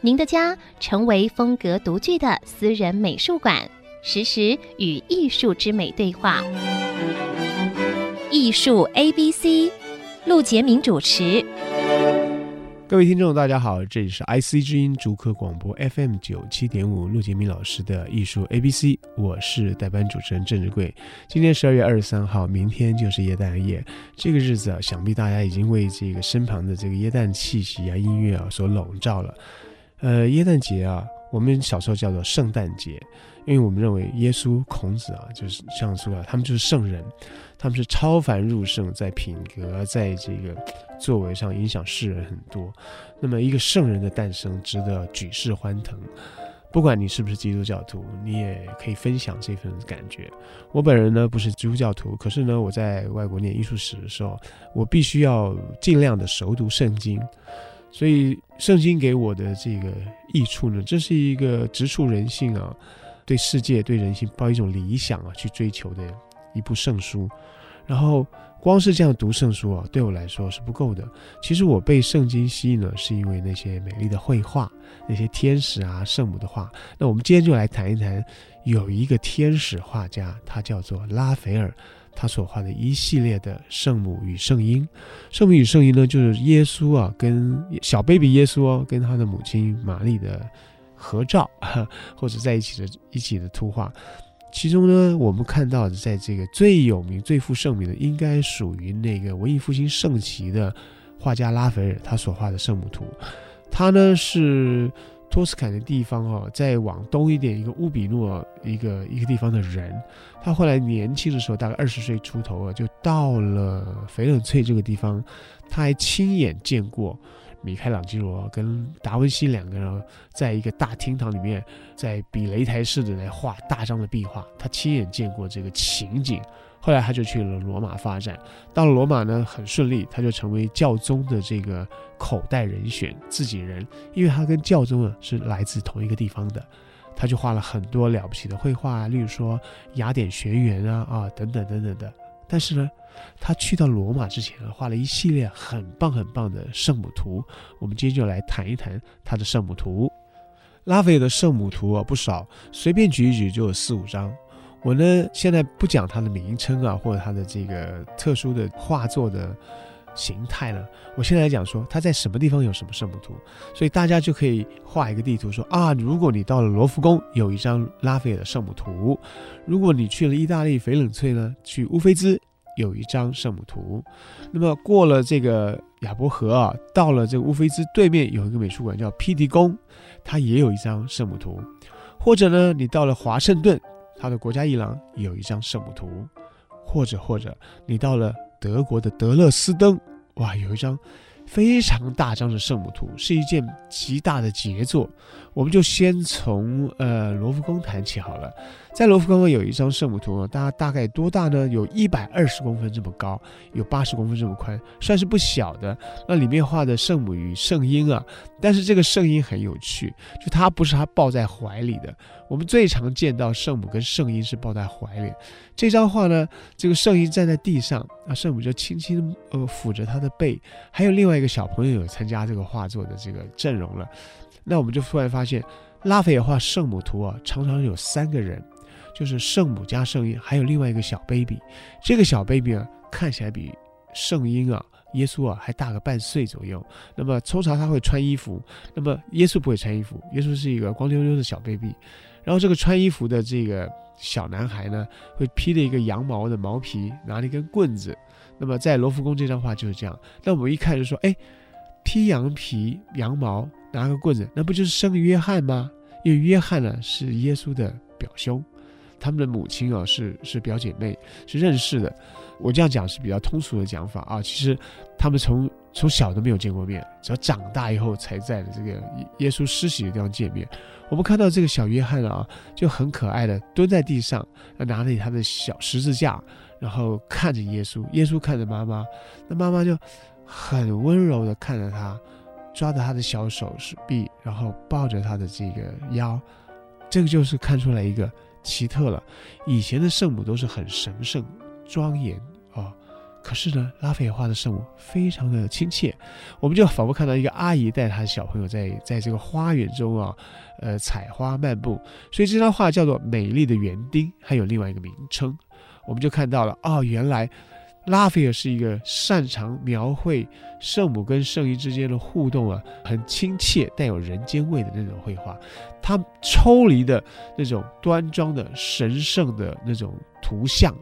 您的家成为风格独具的私人美术馆，实时与艺术之美对话。艺术 A B C，陆杰明主持。各位听众，大家好，这里是 IC 之音竹科广播 FM 九七点五，陆杰明老师的艺术 A B C，我是代班主持人郑志贵。今天十二月二十三号，明天就是耶诞夜，这个日子啊，想必大家已经为这个身旁的这个耶诞气息啊、音乐啊所笼罩了。呃，耶诞节啊，我们小时候叫做圣诞节，因为我们认为耶稣、孔子啊，就是像说啊，他们就是圣人，他们是超凡入圣，在品格，在这个作为上影响世人很多。那么，一个圣人的诞生，值得举世欢腾。不管你是不是基督教徒，你也可以分享这份感觉。我本人呢，不是基督教徒，可是呢，我在外国念艺术史的时候，我必须要尽量的熟读圣经。所以，圣经给我的这个益处呢，这是一个直触人性啊，对世界、对人性抱一种理想啊，去追求的一部圣书。然后，光是这样读圣书啊，对我来说是不够的。其实我被圣经吸引了，是因为那些美丽的绘画，那些天使啊、圣母的画。那我们今天就来谈一谈，有一个天使画家，他叫做拉斐尔。他所画的一系列的圣母与圣婴，圣母与圣婴呢，就是耶稣啊，跟小 baby 耶稣哦，跟他的母亲玛丽的合照，或者在一起的一起的图画。其中呢，我们看到的，在这个最有名、最负盛名的，应该属于那个文艺复兴盛期的画家拉斐尔，他所画的圣母图。他呢是。托斯坎的地方哦，再往东一点，一个乌比诺一个一个地方的人，他后来年轻的时候，大概二十岁出头啊，就到了翡冷翠这个地方，他还亲眼见过米开朗基罗跟达文西两个人在一个大厅堂里面，在比擂台式的来画大张的壁画，他亲眼见过这个情景。后来他就去了罗马发展，到了罗马呢，很顺利，他就成为教宗的这个口袋人选，自己人，因为他跟教宗啊是来自同一个地方的，他就画了很多了不起的绘画啊，例如说雅典学园啊啊等等等等的。但是呢，他去到罗马之前，画了一系列很棒很棒的圣母图。我们今天就来谈一谈他的圣母图。拉斐尔的圣母图啊不少，随便举一举就有四五张。我呢，现在不讲它的名称啊，或者它的这个特殊的画作的形态了。我现在来讲说，它在什么地方有什么圣母图，所以大家就可以画一个地图说，啊，如果你到了罗浮宫，有一张拉斐尔的圣母图；如果你去了意大利翡冷翠呢，去乌菲兹有一张圣母图；那么过了这个亚伯河啊，到了这个乌菲兹对面有一个美术馆叫皮迪宫，它也有一张圣母图；或者呢，你到了华盛顿。他的国家艺廊有一张圣母图，或者或者你到了德国的德勒斯登，哇，有一张非常大张的圣母图，是一件极大的杰作。我们就先从呃罗浮宫谈起好了。在罗浮宫有一张圣母图啊，大大概多大呢？有一百二十公分这么高，有八十公分这么宽，算是不小的。那里面画的圣母与圣婴啊，但是这个圣婴很有趣，就它不是他抱在怀里的。我们最常见到圣母跟圣婴是抱在怀里。这张画呢，这个圣婴站在地上，啊，圣母就轻轻呃抚着他的背。还有另外一个小朋友有参加这个画作的这个阵容了。那我们就突然发现，拉斐尔画圣母图啊，常常有三个人。就是圣母加圣婴，还有另外一个小 baby。这个小 baby 啊，看起来比圣婴啊、耶稣啊还大个半岁左右。那么通常他会穿衣服，那么耶稣不会穿衣服，耶稣是一个光溜溜的小 baby。然后这个穿衣服的这个小男孩呢，会披着一个羊毛的毛皮，拿了一根棍子。那么在罗浮宫这张画就是这样。那我们一看就说，哎，披羊皮、羊毛，拿个棍子，那不就是圣约翰吗？因为约翰呢是耶稣的表兄。他们的母亲啊是是表姐妹，是认识的。我这样讲是比较通俗的讲法啊。其实他们从从小都没有见过面，只要长大以后才在这个耶稣施洗的地方见面。我们看到这个小约翰啊，就很可爱的蹲在地上，拿着他的小十字架，然后看着耶稣，耶稣看着妈妈，那妈妈就很温柔的看着他，抓着他的小手臂，然后抱着他的这个腰，这个就是看出来一个奇特了。以前的圣母都是很神圣、庄严啊。可是呢，拉斐尔画的圣母非常的亲切，我们就仿佛看到一个阿姨带她的小朋友在 在这个花园中啊，呃，采花漫步。所以这张画叫做《美丽的园丁》，还有另外一个名称。我们就看到了，哦，原来拉斐尔是一个擅长描绘圣母跟圣婴之间的互动啊，很亲切，带有人间味的那种绘画。他抽离的那种端庄的神圣的那种图像。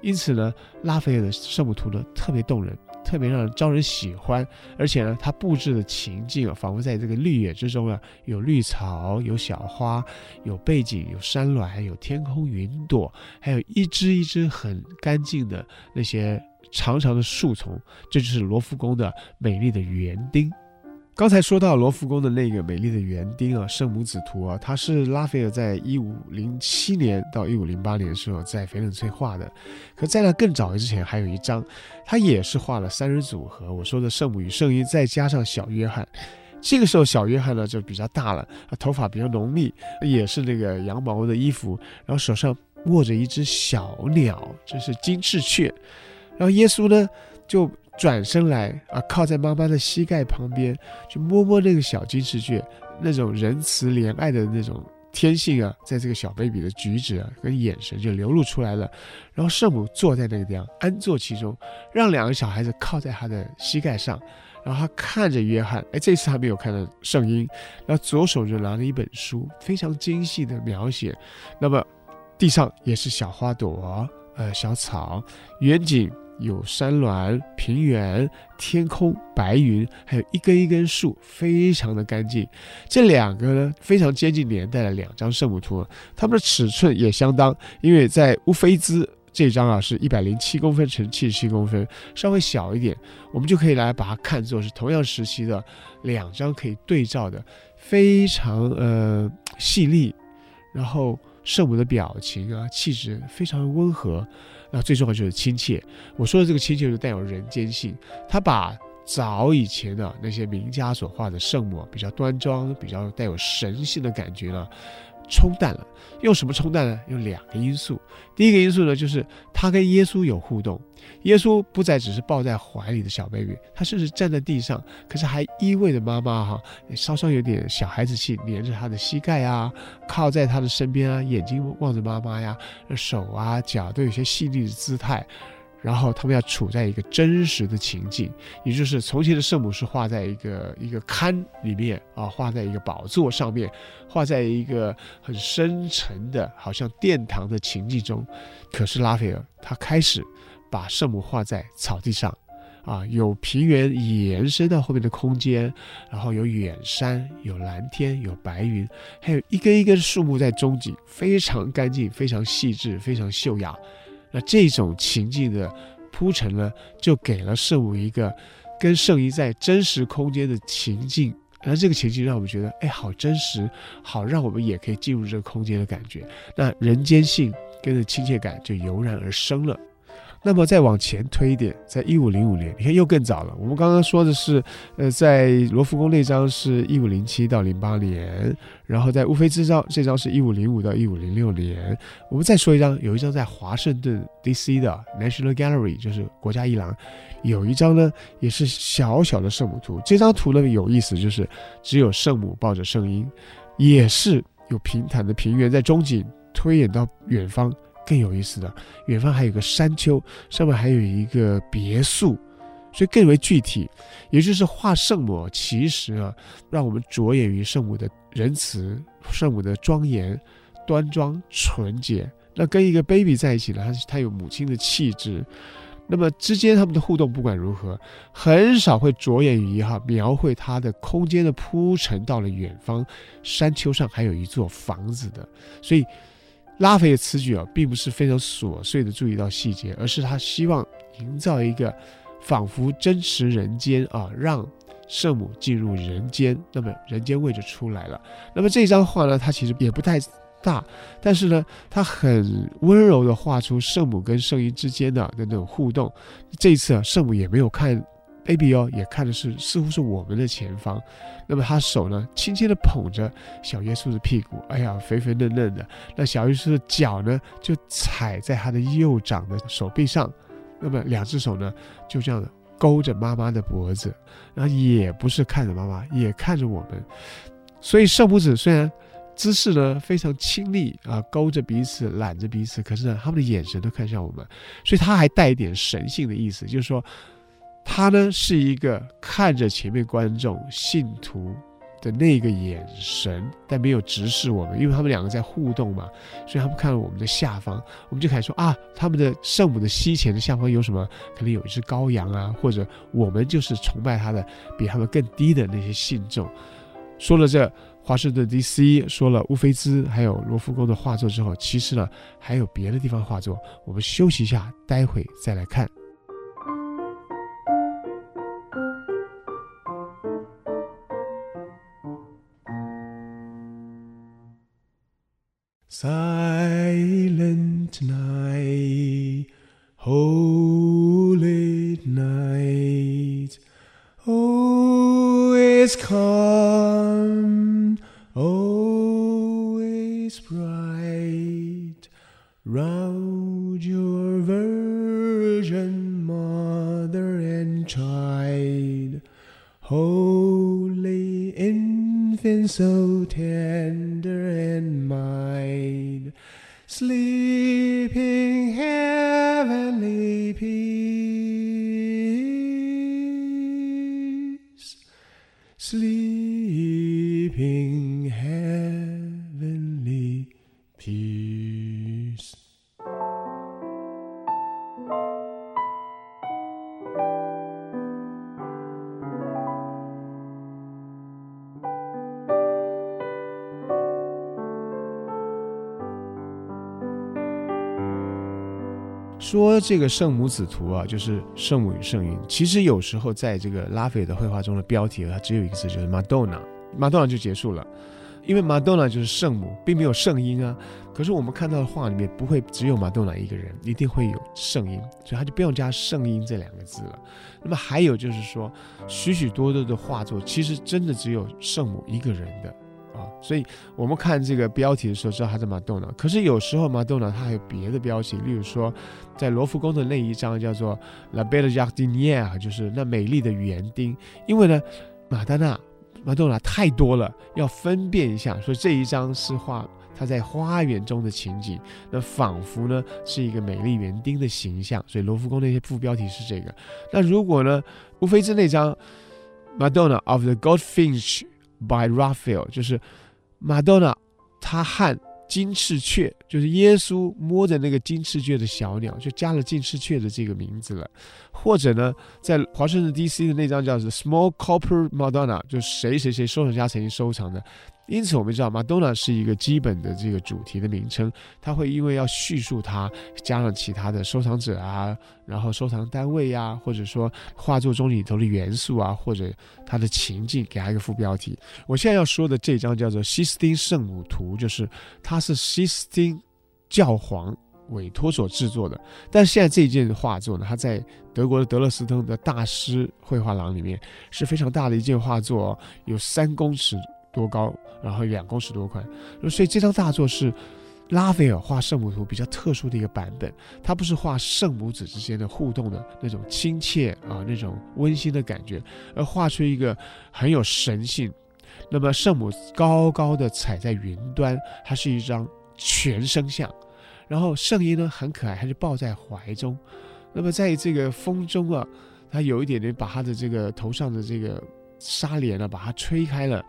因此呢，拉斐尔的圣母图呢特别动人，特别让人招人喜欢，而且呢，它布置的情境啊，仿佛在这个绿野之中啊，有绿草，有小花，有背景，有山峦，有天空云朵，还有一只一只很干净的那些长长的树丛，这就是罗浮宫的美丽的园丁。刚才说到罗浮宫的那个美丽的园丁啊，圣母子图啊，它是拉斐尔在一五零七年到一五零八年的时候在翡冷翠画的。可在那更早之前，还有一张，他也是画了三人组合。我说的圣母与圣婴，再加上小约翰。这个时候小约翰呢就比较大了，头发比较浓密，也是那个羊毛的衣服，然后手上握着一只小鸟，这是金翅雀。然后耶稣呢就。转身来啊，靠在妈妈的膝盖旁边，去摸摸那个小金丝雀，那种仁慈怜爱的那种天性啊，在这个小 baby 的举止啊跟眼神就流露出来了。然后圣母坐在那个地方，安坐其中，让两个小孩子靠在他的膝盖上，然后他看着约翰，哎，这次还没有看到圣婴，然后左手就拿了一本书，非常精细的描写。那么地上也是小花朵，呃，小草，远景。有山峦、平原、天空、白云，还有一根一根树，非常的干净。这两个呢，非常接近年代的两张圣母图，它们的尺寸也相当。因为在乌菲兹这张啊，是一百零七公分乘七十七公分，稍微小一点，我们就可以来把它看作是同样时期的两张可以对照的，非常呃细腻，然后圣母的表情啊，气质非常温和。那最重要就是亲切。我说的这个亲切，就带有人间性。他把早以前的那些名家所画的圣母，比较端庄、比较带有神性的感觉呢，冲淡了。用什么冲淡呢？用两个因素。第一个因素呢，就是他跟耶稣有互动。耶稣不再只是抱在怀里的小 baby，他甚至站在地上，可是还依偎着妈妈哈，稍稍有点小孩子气，黏着他的膝盖啊，靠在他的身边啊，眼睛望着妈妈呀，手啊脚都有些细腻的姿态。然后他们要处在一个真实的情境，也就是从前的圣母是画在一个一个龛里面啊，画在一个宝座上面，画在一个很深沉的，好像殿堂的情境中。可是拉斐尔他开始把圣母画在草地上，啊，有平原延伸到后面的空间，然后有远山，有蓝天，有白云，还有一根一根树木在中景，非常干净，非常细致，非常秀雅。那这种情境的铺陈呢，就给了圣母一个跟圣衣在真实空间的情境，那这个情境让我们觉得，哎，好真实，好让我们也可以进入这个空间的感觉。那人间性跟着亲切感就油然而生了。那么再往前推一点，在一五零五年，你看又更早了。我们刚刚说的是，呃，在罗浮宫那张是一五零七到零八年，然后在乌菲兹张这张是一五零五到一五零六年。我们再说一张，有一张在华盛顿 D.C. 的 National Gallery，就是国家艺廊，有一张呢也是小小的圣母图。这张图呢有意思，就是只有圣母抱着圣婴，也是有平坦的平原在中景，推演到远方。更有意思的，远方还有个山丘，上面还有一个别墅，所以更为具体。也就是画圣母，其实啊，让我们着眼于圣母的仁慈、圣母的庄严、端庄、纯洁。那跟一个 baby 在一起呢，他他有母亲的气质。那么之间他们的互动，不管如何，很少会着眼于哈描绘他的空间的铺陈到了远方，山丘上还有一座房子的，所以。拉斐尔此举啊，并不是非常琐碎的注意到细节，而是他希望营造一个仿佛真实人间啊，让圣母进入人间，那么人间味就出来了。那么这张画呢，它其实也不太大，但是呢，它很温柔地画出圣母跟圣婴之间的那种互动。这一次啊，圣母也没有看 baby 哦，也看的是似乎是我们的前方。那么他手呢，轻轻地捧着小耶稣的屁股，哎呀，肥肥嫩嫩的。那小耶稣的脚呢，就踩在他的右掌的手臂上。那么两只手呢，就这样勾着妈妈的脖子，然后也不是看着妈妈，也看着我们。所以圣母子虽然姿势呢非常亲密啊，勾着彼此，揽着彼此，可是呢，他们的眼神都看向我们，所以他还带一点神性的意思，就是说，他呢是一个看着前面观众信徒。的那个眼神，但没有直视我们，因为他们两个在互动嘛，所以他们看到我们的下方，我们就开始说啊，他们的圣母的膝前的下方有什么？可能有一只羔羊啊，或者我们就是崇拜他的比他们更低的那些信众。说了这华盛顿 DC，说了乌菲兹还有罗浮宫的画作之后，其实呢还有别的地方画作，我们休息一下，待会再来看。Silent night, holy night, always calm, always bright, round your Virgin Mother and Child, holy infant, so tender and sleeping heavenly peace, 说这个圣母子图啊，就是圣母与圣婴。其实有时候在这个拉斐的绘画中的标题，它只有一个字，就是 Madonna，Madonna 就结束了。因为 Madonna 就是圣母，并没有圣婴啊。可是我们看到的画里面不会只有 Madonna 一个人，一定会有圣婴，所以他就不用加圣婴这两个字了。那么还有就是说，许许多多的画作，其实真的只有圣母一个人的。啊，所以我们看这个标题的时候，知道它是马豆娜。可是有时候马豆娜它还有别的标题，例如说，在罗浮宫的那一张叫做 La Belle Jardinière，就是那美丽的园丁。因为呢，马丹娜、马豆娜太多了，要分辨一下。说这一张是画它在花园中的情景，那仿佛呢是一个美丽园丁的形象。所以罗浮宫那些副标题是这个。那如果呢，无非是那张 Madonna of the Goldfinch。By Raphael，就是 Madonna，，她和金翅雀，就是耶稣摸着那个金翅雀的小鸟，就加了金翅雀的这个名字了。或者呢，在华盛顿 DC 的那张叫做 Small Copper Madonna，就是谁谁谁收藏家曾经收藏的。因此，我们知道 Madonna 是一个基本的这个主题的名称，它会因为要叙述它，加上其他的收藏者啊，然后收藏单位呀、啊，或者说画作中里头的元素啊，或者它的情境，给它一个副标题。我现在要说的这张叫做西斯汀圣母图，就是它是西斯汀教皇委托所制作的。但是现在这件画作呢，它在德国的德勒斯登的大师绘画廊里面是非常大的一件画作，有三公尺多高，然后两公尺多宽，所以这张大作是拉斐尔画圣母图比较特殊的一个版本。他不是画圣母子之间的互动的那种亲切啊，那种温馨的感觉，而画出一个很有神性。那么圣母高高的踩在云端，它是一张全身像。然后圣婴呢很可爱，他就抱在怀中。那么在这个风中啊，他有一点点把他的这个头上的这个纱帘啊，把它吹开了。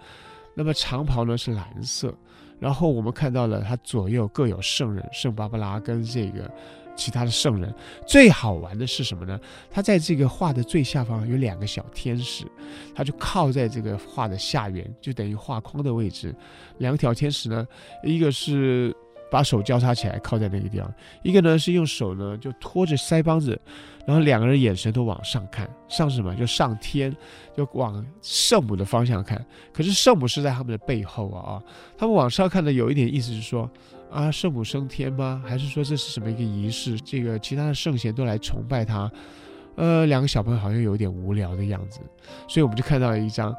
那么长袍呢是蓝色，然后我们看到了他左右各有圣人，圣巴巴拉跟这个其他的圣人。最好玩的是什么呢？他在这个画的最下方有两个小天使，他就靠在这个画的下缘，就等于画框的位置。两条天使呢，一个是把手交叉起来靠在那个地方，一个呢是用手呢就托着腮帮子，然后两个人眼神都往上看，上什么就上天，就往圣母的方向看。可是圣母是在他们的背后啊啊，他们往上看的有一点意思是说啊，圣母升天吗？还是说这是什么一个仪式？这个其他的圣贤都来崇拜他。呃，两个小朋友好像有点无聊的样子，所以我们就看到了一张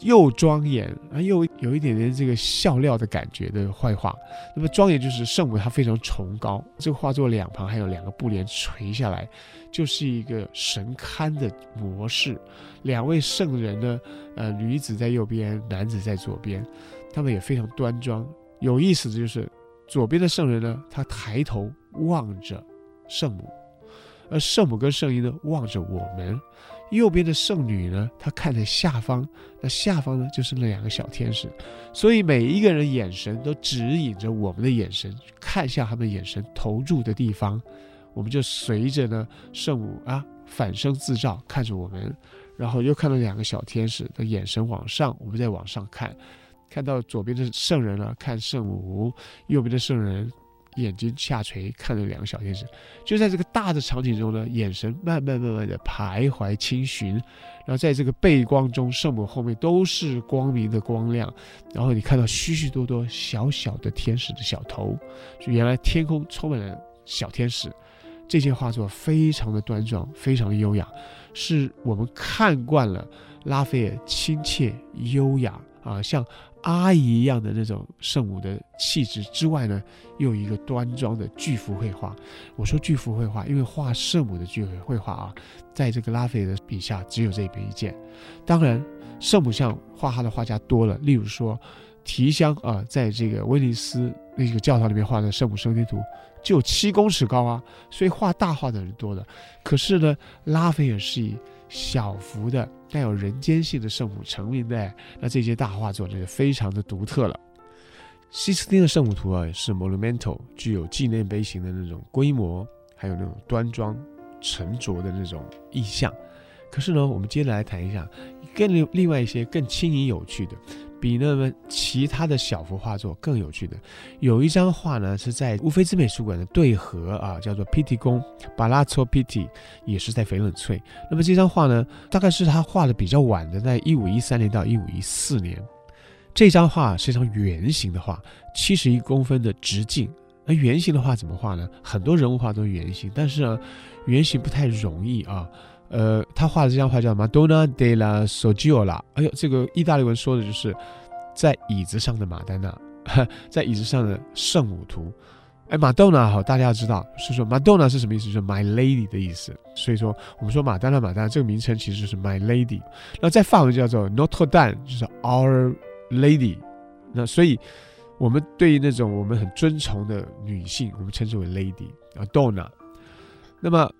又庄严啊，又有一点点这个笑料的感觉的坏画。那么庄严就是圣母，她非常崇高。这个画作两旁还有两个布帘垂下来，就是一个神龛的模式。两位圣人呢，呃，女子在右边，男子在左边，他们也非常端庄。有意思的就是，左边的圣人呢，他抬头望着圣母。而圣母跟圣婴呢，望着我们；右边的圣女呢，她看着下方，那下方呢，就是那两个小天使。所以每一个人眼神都指引着我们的眼神，看向他们眼神投注的地方，我们就随着呢圣母啊反身自照看着我们，然后又看到两个小天使的眼神往上，我们再往上看，看到左边的圣人呢，看圣母；右边的圣人。眼睛下垂，看着两个小天使，就在这个大的场景中呢，眼神慢慢慢慢的徘徊轻寻，然后在这个背光中，圣母后面都是光明的光亮，然后你看到许许多多小小的天使的小头，就原来天空充满了小天使。这些画作非常的端庄，非常优雅，是我们看惯了拉斐尔亲切优雅啊，像。阿姨一样的那种圣母的气质之外呢，又一个端庄的巨幅绘画。我说巨幅绘画，因为画圣母的巨幅绘画啊，在这个拉斐尔的笔下只有这边一件。当然，圣母像画他的画家多了，例如说提香啊，在这个威尼斯那个教堂里面画的圣母升天图就七公尺高啊，所以画大画的人多了。可是呢，拉斐尔是以小幅的。带有人间性的圣母成名的，那这些大画作就非常的独特了。西斯汀的圣母图啊，是 monumental，具有纪念碑型的那种规模，还有那种端庄沉着的那种意象。可是呢，我们接着来谈一下更另另外一些更轻盈有趣的。比那么其他的小幅画作更有趣的，有一张画呢，是在乌菲兹美术馆的对合啊，叫做 Pitti 宫 Palazzo Pitti，也是在翡冷翠。那么这张画呢，大概是他画的比较晚的，在一五一三年到一五一四年。这张画是一张圆形的画，七十一公分的直径。那圆形的画怎么画呢？很多人物画都是圆形，但是呢，圆形不太容易啊。呃，他画的这张画叫 Madonna della Seggiola。哎呦，这个意大利文说的就是在椅子上的马丹娜，在椅子上的圣母图。哎，Madonna 好，大家要知道是说 Madonna 是什么意思？就是 My Lady 的意思。所以说我们说马丹娜，马丹娜这个名称其实就是 My Lady。那在法文叫做 Notre Dame，就是 Our Lady。那所以我们对于那种我们很尊崇的女性，我们称之为 Lady 啊，Donna。那么。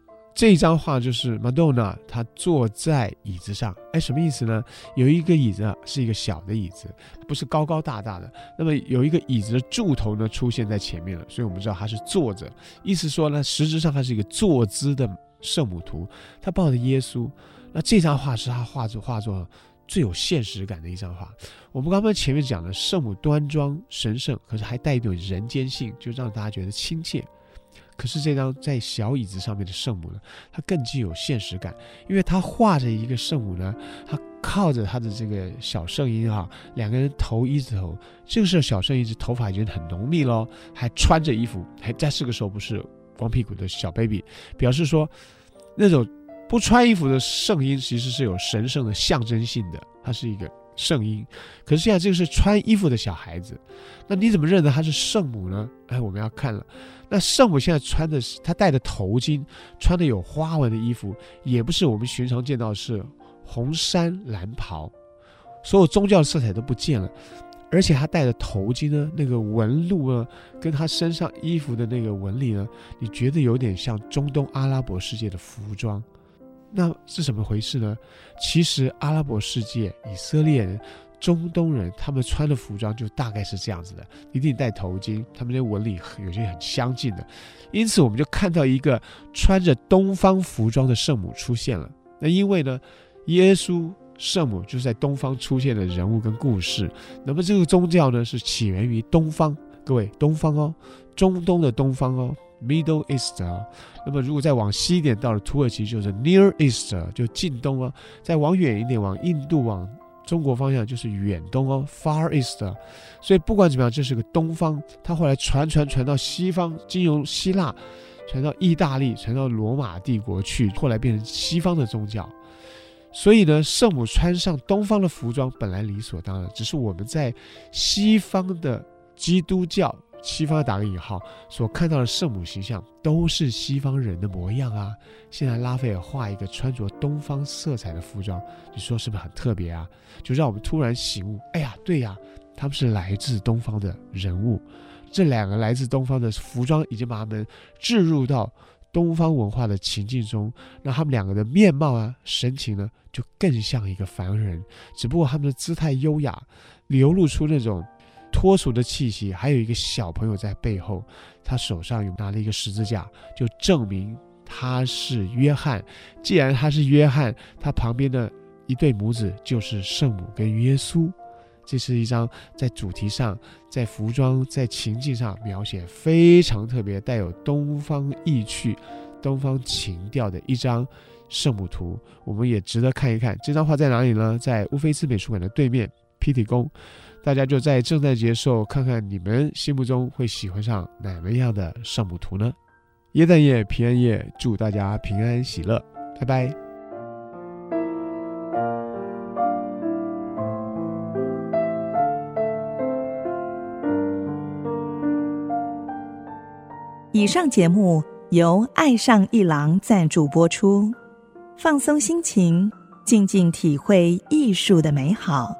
这一张画就是 Madonna，她坐在椅子上，哎，什么意思呢？有一个椅子，是一个小的椅子，不是高高大大的。那么有一个椅子的柱头呢，出现在前面了，所以我们知道她是坐着。意思说呢，实质上它是一个坐姿的圣母图，她抱着耶稣。那这张画是她画作画作最有现实感的一张画。我们刚刚前面讲的圣母端庄神圣，可是还带一种人间性，就让大家觉得亲切。可是这张在小椅子上面的圣母呢，它更具有现实感，因为它画着一个圣母呢，她靠着她的这个小圣婴啊，两个人头一字头，这个时候小圣婴是头发已经很浓密喽，还穿着衣服，还在这个时候不是光屁股的小 baby，表示说那种不穿衣服的圣婴其实是有神圣的象征性的，它是一个。圣婴，可是现在这个是穿衣服的小孩子，那你怎么认得他是圣母呢？哎，我们要看了，那圣母现在穿的是她戴的头巾，穿的有花纹的衣服，也不是我们寻常见到是红衫蓝袍，所有宗教色彩都不见了，而且他戴的头巾呢，那个纹路呢，跟他身上衣服的那个纹理呢，你觉得有点像中东阿拉伯世界的服装。那是怎么回事呢？其实阿拉伯世界、以色列人、中东人，他们穿的服装就大概是这样子的，一定戴头巾，他们的纹理有些很相近的，因此我们就看到一个穿着东方服装的圣母出现了。那因为呢，耶稣圣母就是在东方出现的人物跟故事，那么这个宗教呢是起源于东方。各位，东方哦，中东的东方哦，Middle East 啊。那么如果再往西一点，到了土耳其就是 Near East，就近东哦。再往远一点，往印度、往中国方向就是远东哦，Far East。所以不管怎么样，这是个东方。它后来传传传到西方，经由希腊传到意大利，传到罗马帝国去，后来变成西方的宗教。所以呢，圣母穿上东方的服装本来理所当然，只是我们在西方的基督教，西方打个引号，所看到的圣母形象都是西方人的模样啊。现在拉斐尔画一个穿着东方色彩的服装，你说是不是很特别啊？就让我们突然醒悟，哎呀，对呀，他们是来自东方的人物，这两个来自东方的服装已经把他们置入到。东方文化的情境中，那他们两个的面貌啊、神情呢，就更像一个凡人。只不过他们的姿态优雅，流露出那种脱俗的气息。还有一个小朋友在背后，他手上有拿了一个十字架，就证明他是约翰。既然他是约翰，他旁边的一对母子就是圣母跟耶稣。这是一张在主题上、在服装、在情境上描写非常特别、带有东方意趣、东方情调的一张圣母图。我们也值得看一看。这张画在哪里呢？在乌菲兹美术馆的对面，皮提宫。大家就在圣诞节时候看看，你们心目中会喜欢上哪么样的圣母图呢？耶诞夜、平安夜，祝大家平安喜乐，拜拜。以上节目由爱上一郎赞助播出，放松心情，静静体会艺术的美好。